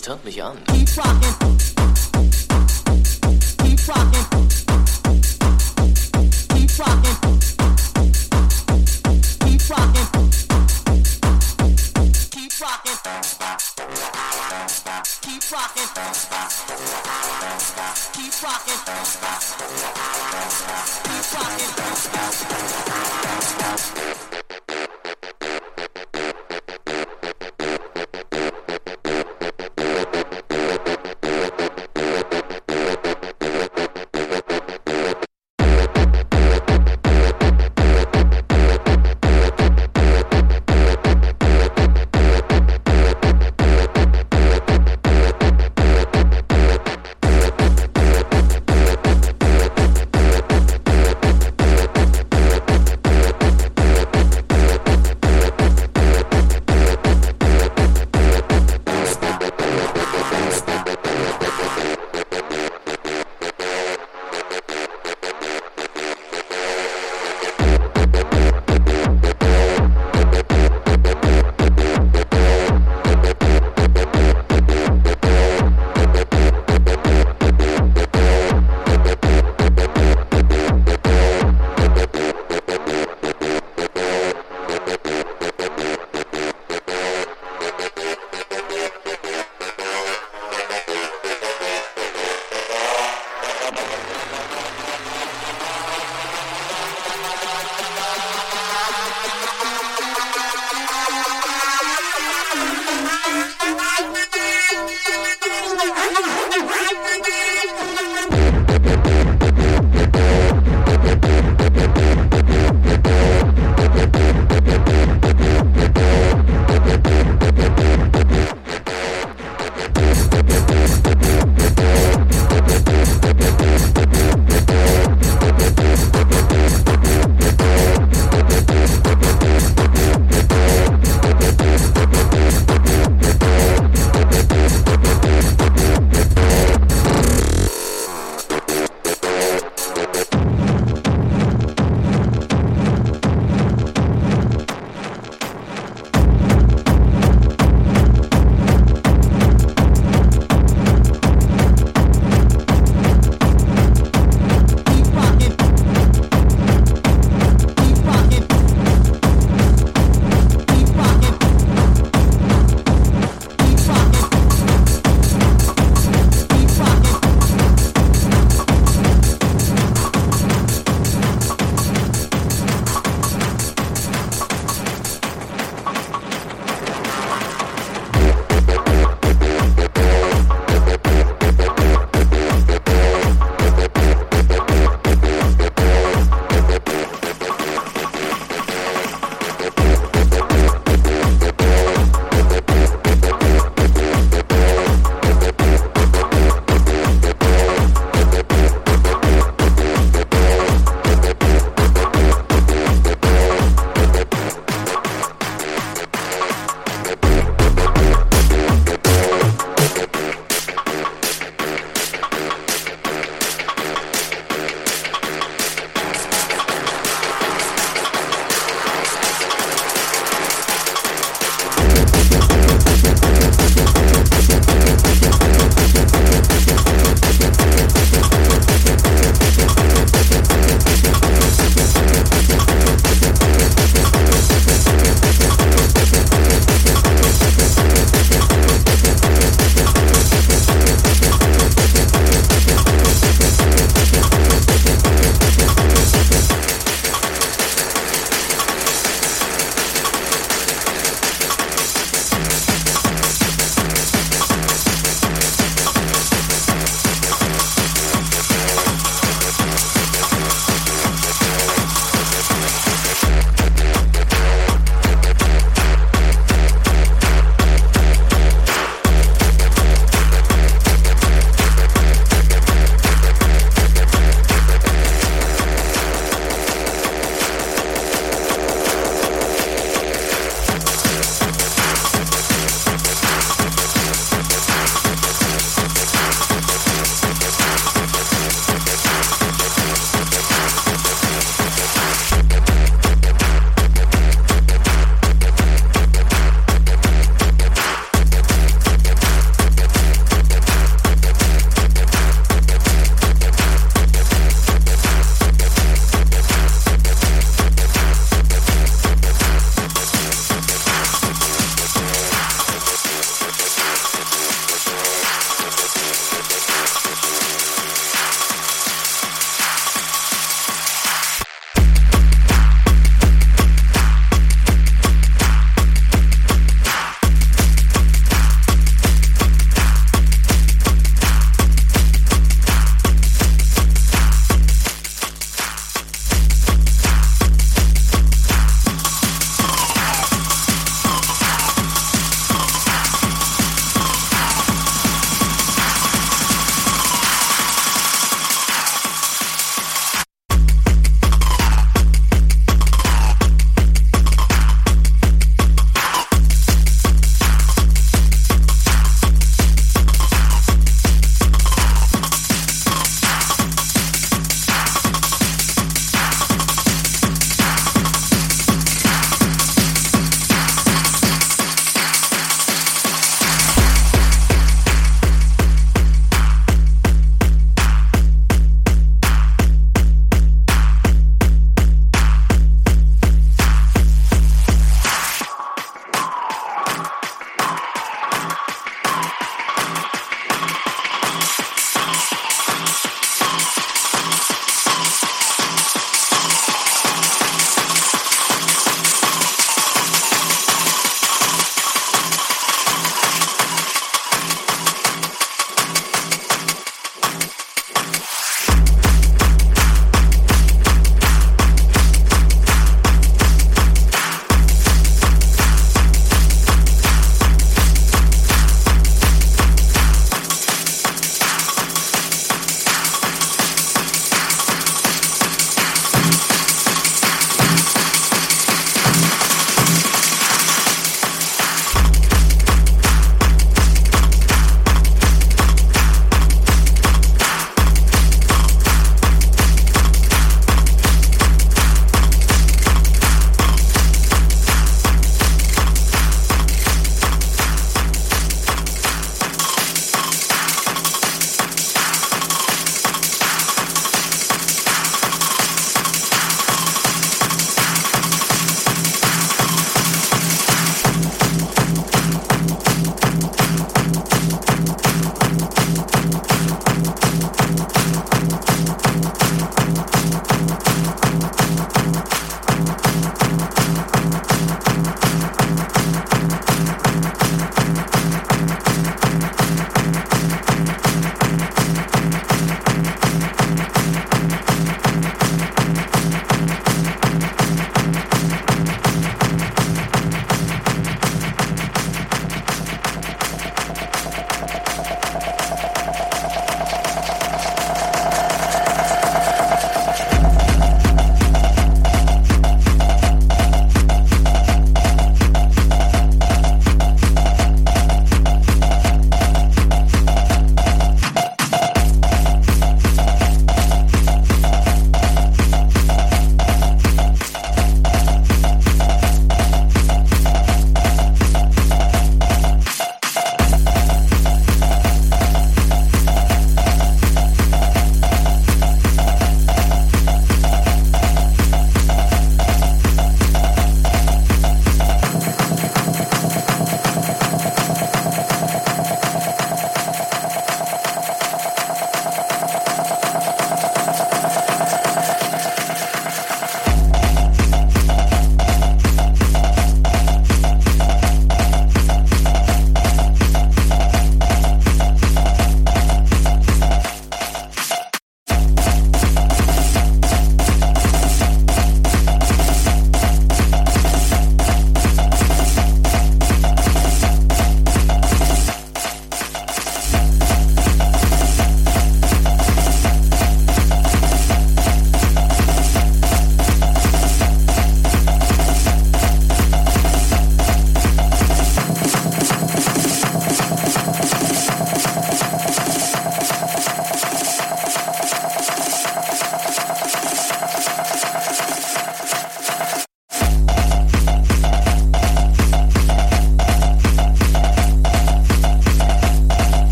Das tönt mich an.